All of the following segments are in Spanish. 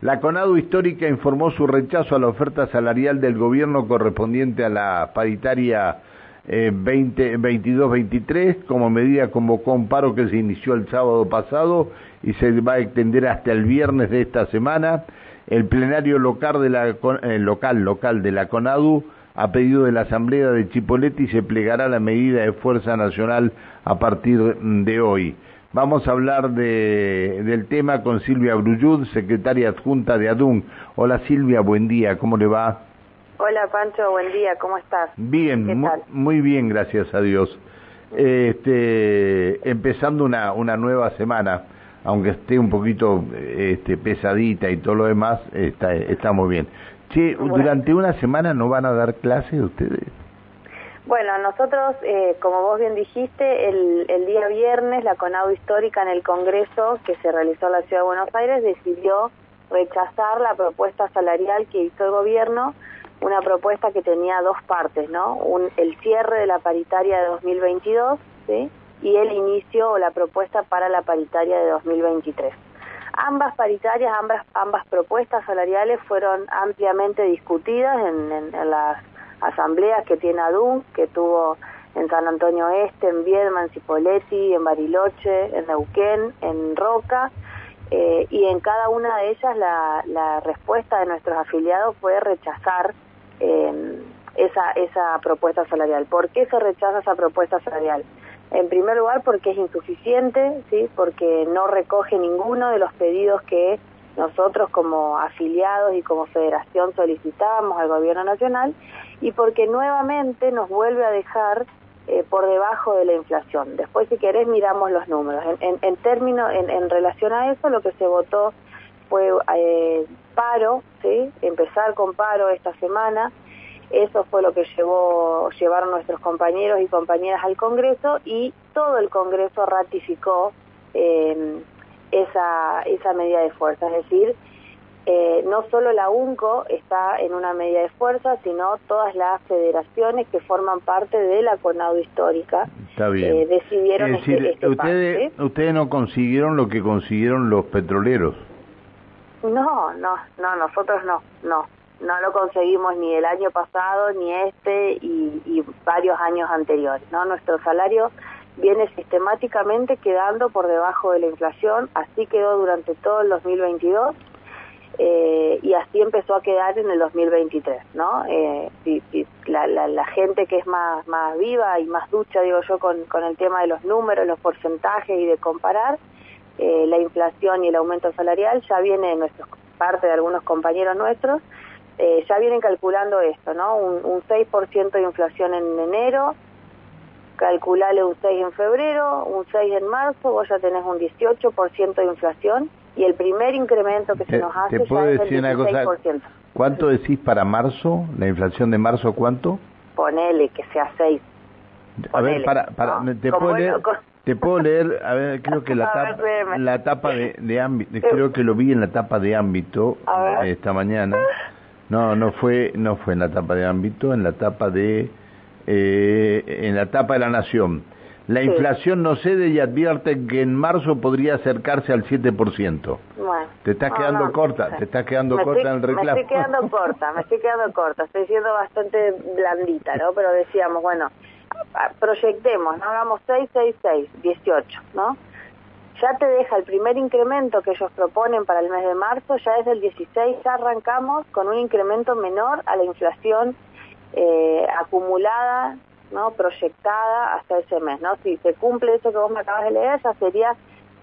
La CONADU Histórica informó su rechazo a la oferta salarial del gobierno correspondiente a la paritaria eh, 22-23. Como medida convocó un paro que se inició el sábado pasado y se va a extender hasta el viernes de esta semana. El plenario local de la, eh, local, local de la CONADU a pedido de la Asamblea de Chipoleti se plegará la medida de fuerza nacional a partir de hoy. Vamos a hablar de, del tema con Silvia Bruyud, secretaria adjunta de ADUN. Hola Silvia, buen día, ¿cómo le va? Hola Pancho, buen día, ¿cómo estás? Bien, muy, bien, gracias a Dios. Este, empezando una, una nueva semana, aunque esté un poquito este, pesadita y todo lo demás, está, estamos bien. Che, ¿durante una semana no van a dar clases ustedes? Bueno, nosotros, eh, como vos bien dijiste, el, día viernes la CONAU Histórica en el Congreso que se realizó en la Ciudad de Buenos Aires decidió rechazar la propuesta salarial que hizo el gobierno, una propuesta que tenía dos partes, ¿no? Un, el cierre de la paritaria de 2022 ¿sí? y el inicio o la propuesta para la paritaria de 2023. Ambas paritarias, ambas, ambas propuestas salariales fueron ampliamente discutidas en, en las asambleas que tiene ADUN, que tuvo en San Antonio Este, en Viedma, en Cipolletti, en Bariloche, en Neuquén, en Roca, eh, y en cada una de ellas la, la, respuesta de nuestros afiliados fue rechazar eh, esa, esa propuesta salarial. ¿Por qué se rechaza esa propuesta salarial? En primer lugar, porque es insuficiente, ¿sí? porque no recoge ninguno de los pedidos que nosotros como afiliados y como federación solicitamos al gobierno nacional y porque nuevamente nos vuelve a dejar eh, por debajo de la inflación. Después, si querés, miramos los números. En, en, términos, en, relación a eso, lo que se votó fue eh, paro, ¿sí? empezar con paro esta semana. Eso fue lo que llevó, llevaron nuestros compañeros y compañeras al Congreso y todo el Congreso ratificó eh, esa, esa medida de fuerza, es decir, eh, no solo la UNCO está en una medida de fuerza, sino todas las federaciones que forman parte de la CONADO histórica eh, decidieron es decir, este, este ustedes, ustedes no consiguieron lo que consiguieron los petroleros. No, no, no, nosotros no, no, no lo conseguimos ni el año pasado, ni este y, y varios años anteriores, ¿no? Nuestro salario viene sistemáticamente quedando por debajo de la inflación, así quedó durante todo el 2022 eh, y así empezó a quedar en el 2023, ¿no? Eh, la, la, gente que es más, más viva y más ducha, digo yo, con, con el tema de los números, los porcentajes y de comparar, eh, la inflación y el aumento salarial ya viene en nuestros, parte de algunos compañeros nuestros, eh, ya vienen calculando esto, ¿no? Un, un 6% de inflación en enero, calculale un 6 en febrero, un 6 en marzo, vos ya tenés un 18% de inflación y el primer incremento que se nos hace ya es el 16%. ¿Cuánto decís para marzo? ¿La inflación de marzo cuánto? Ponele que sea 6. A ver, para, para, te, puedo leer, te puedo leer, a ver, creo que la tapa, la tapa de, de ámbito, creo que lo vi en la tapa de ámbito esta mañana. No, no fue, no fue en la tapa de ámbito, en la tapa de eh, en la etapa de la Nación. La inflación no cede y advierte que en marzo podría acercarse al 7%. Bueno, te estás quedando corta, te estás quedando corta en el reclamo. Me estoy quedando corta, me estoy quedando corta, estoy siendo bastante blandita, ¿no? Pero decíamos, bueno, proyectemos, ¿no? Hagamos 6, 6, 6, 18, ¿no? Ya te deja el primer incremento que ellos proponen para el mes de marzo, ya desde el 16 ya arrancamos con un incremento menor a la inflación eh, acumulada, ¿no? proyectada hasta ese mes. ¿no? Si se cumple eso que vos me acabas de leer, ya sería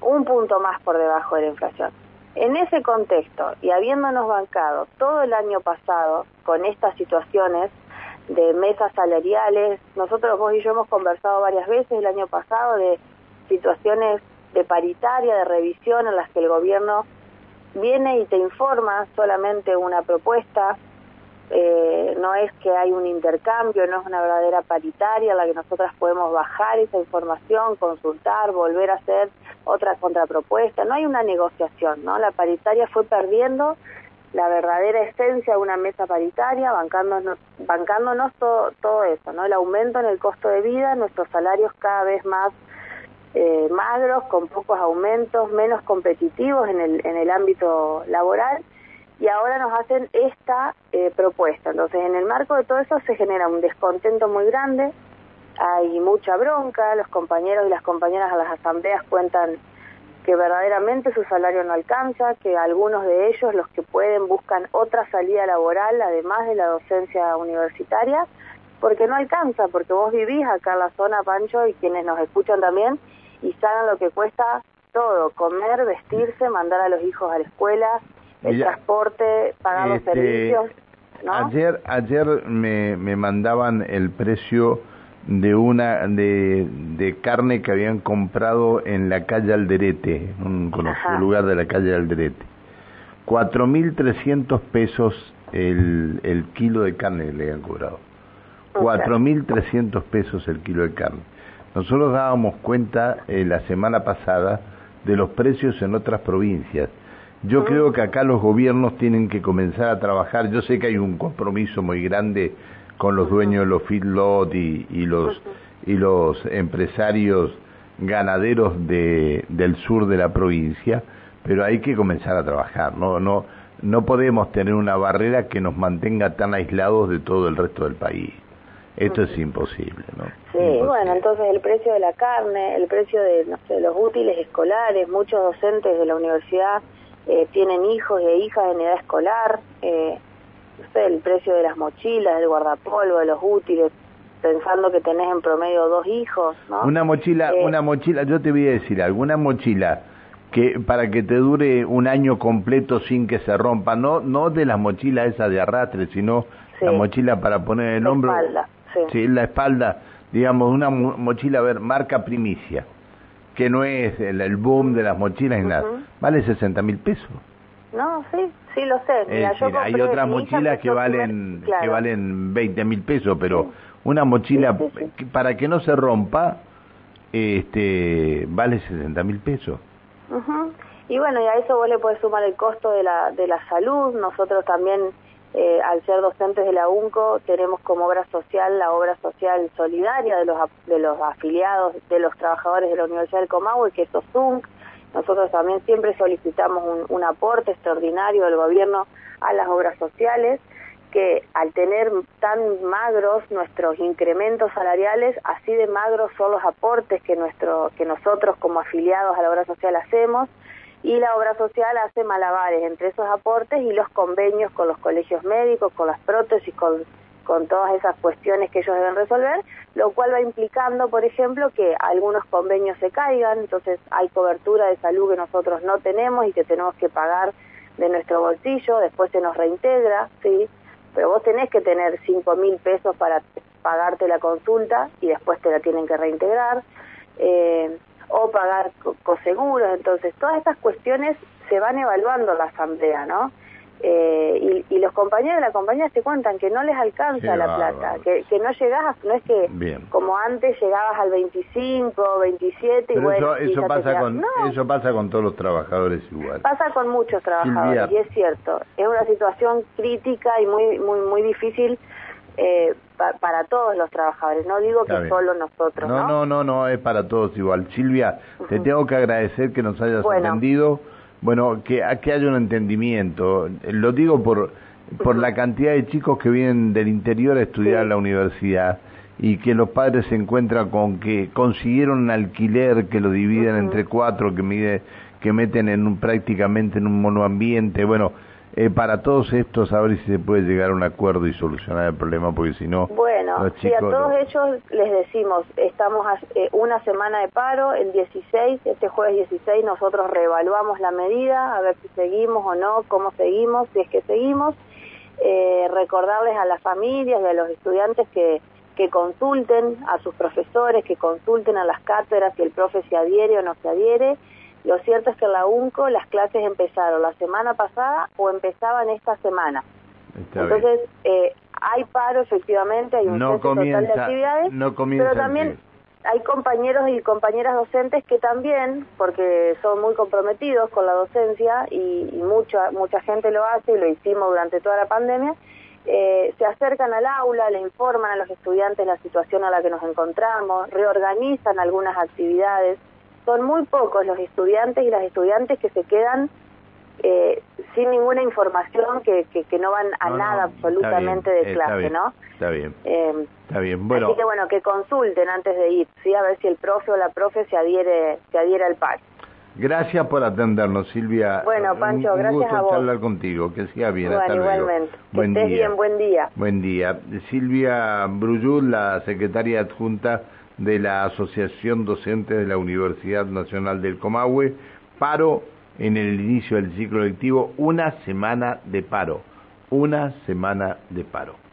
un punto más por debajo de la inflación. En ese contexto, y habiéndonos bancado todo el año pasado con estas situaciones de mesas salariales, nosotros vos y yo hemos conversado varias veces el año pasado de situaciones de paritaria, de revisión en las que el gobierno viene y te informa solamente una propuesta, eh, no es que hay un intercambio, no es una verdadera paritaria la que nosotras podemos bajar esa información, consultar, volver a hacer otra contrapropuesta, no hay una negociación, ¿no? La paritaria fue perdiendo la verdadera esencia de una mesa paritaria, bancándonos, bancándonos todo, todo eso, ¿no? El aumento en el costo de vida, nuestros salarios cada vez más eh, magros, con pocos aumentos, menos competitivos en el, en el ámbito laboral, y ahora nos hacen esta eh, propuesta. Entonces, en el marco de todo eso se genera un descontento muy grande, hay mucha bronca, los compañeros y las compañeras a las asambleas cuentan que verdaderamente su salario no alcanza, que algunos de ellos, los que pueden, buscan otra salida laboral, además de la docencia universitaria, porque no alcanza, porque vos vivís acá en la zona, Pancho, y quienes nos escuchan también, y saben lo que cuesta todo, comer, vestirse, mandar a los hijos a la escuela, el transporte, pagar los este, servicios. Ayer, ayer me, me mandaban el precio de una de, de, carne que habían comprado en la calle Alderete, un conocido lugar de la calle Alderete. 4.300 pesos el, el kilo de carne le han cobrado. 4.300 pesos el kilo de carne. Nosotros dábamos cuenta eh, la semana pasada de los precios en otras provincias. Yo creo que acá los gobiernos tienen que comenzar a trabajar. Yo sé que hay un compromiso muy grande con los dueños de los feedlot y, y los y los empresarios ganaderos de, del sur de la provincia, pero hay que comenzar a trabajar. No no no podemos tener una barrera que nos mantenga tan aislados de todo el resto del país. Esto es imposible, ¿no? Sí, bueno, entonces el precio de la carne, el precio de, no sé, los útiles escolares, muchos docentes de la universidad eh, tienen hijos e hijas en edad escolar, eh, no sé, el precio de las mochilas, del guardapolvo, de los útiles, pensando que tenés en promedio dos hijos, ¿no? Una mochila, eh, una mochila, yo te voy a decir, alguna mochila que para que te dure un año completo sin que se rompa, no no de las mochilas esas de arrastre, sino la mochila para poner el hombro. Espalda sí. la espalda, digamos, una mochila, a ver, marca primicia, que no es el, boom de las mochilas ni nada, vale 60 mil pesos. No, sí, sí lo sé. hay otras mochilas que valen que valen 20 mil pesos, pero una mochila para que no se rompa, este, vale 60 mil pesos. Y bueno, y a eso vos le podés sumar el costo de la, de la salud. Nosotros también eh, al ser docentes de la UNCO, tenemos como obra social la obra social solidaria de los, de los afiliados, de los trabajadores de la Universidad del Comahue, que es OSUNC. Nosotros también siempre solicitamos un, aporte extraordinario del gobierno a las obras sociales, que al tener tan magros nuestros incrementos salariales, así de magros son los aportes que, nuestro, que nosotros como afiliados a la obra social hacemos y la obra social hace malabares entre esos aportes y los convenios con los colegios médicos, con las prótesis, con, con todas esas cuestiones que ellos deben resolver, lo cual va implicando, por ejemplo, que algunos convenios se caigan, entonces hay cobertura de salud que nosotros no tenemos y que tenemos que pagar de nuestro bolsillo, después se nos reintegra, ¿sí? Pero vos tenés que tener cinco mil pesos para pagarte la consulta y después te la tienen que reintegrar. Eh, o pagar coseguros. Entonces, todas estas cuestiones se van evaluando en la asamblea, ¿no? Eh, y, los compañeros de la compañía se cuentan que no les alcanza la plata, que, que, no llegás, no es que como antes llegabas al 25, 27 y bueno, eso, pasa con eso pasa con todos los trabajadores igual. Pasa con muchos trabajadores y es cierto, es una situación crítica y muy muy muy difícil eh, para todos los trabajadores, no digo que solo nosotros. No, no, no, no, es para todos igual. Silvia, te tengo que agradecer que nos hayas atendido, bueno, que, que haya un entendimiento. Lo digo por, por la cantidad de chicos que vienen del interior a estudiar en la universidad y que los padres se encuentran con que consiguieron un alquiler que lo dividen entre cuatro, que mide que meten en un, prácticamente en un monoambiente, bueno, eh, para todos estos a ver si se puede llegar a un acuerdo y solucionar el problema, porque si no... Bueno, a todos ellos les decimos, estamos a, eh, una semana de paro, el 16, este jueves 16 nosotros reevaluamos la medida, a ver si seguimos o no, cómo seguimos, si es que seguimos. Eh, recordarles a las familias y a los estudiantes que, que consulten a sus profesores, que consulten a las cátedras si el profe se adhiere o no se adhiere lo cierto es que en la UNCO las clases empezaron la semana pasada o empezaban esta semana. Entonces, eh, hay paro efectivamente, hay un no total de actividades, pero también hay compañeros y compañeras docentes que también, porque son muy comprometidos con la docencia y, mucha mucha gente lo hace y lo hicimos durante toda la pandemia, eh, se acercan al aula, les informan a los estudiantes la situación a la que nos encontramos, reorganizan algunas actividades son muy pocos los estudiantes y las estudiantes que se quedan eh, sin ninguna información que, que, no van a nada absolutamente de clase, ¿no? Está bien. Eh, está bien. Bueno. Así que bueno, que consulten antes de ir, sí, a ver si el profe o la profe se adhiere, se adhiere al par. Gracias por atendernos, Silvia. Bueno, Pancho, gracias a vos. hablar contigo. Que siga bien. Bueno, igualmente. Buen estés bien, buen día. Buen día. Silvia Bruyul, la secretaria adjunta de la Asociación Docente de la Universidad Nacional del Comahue. Paro en el inicio del ciclo lectivo, una semana de paro. Una semana de paro.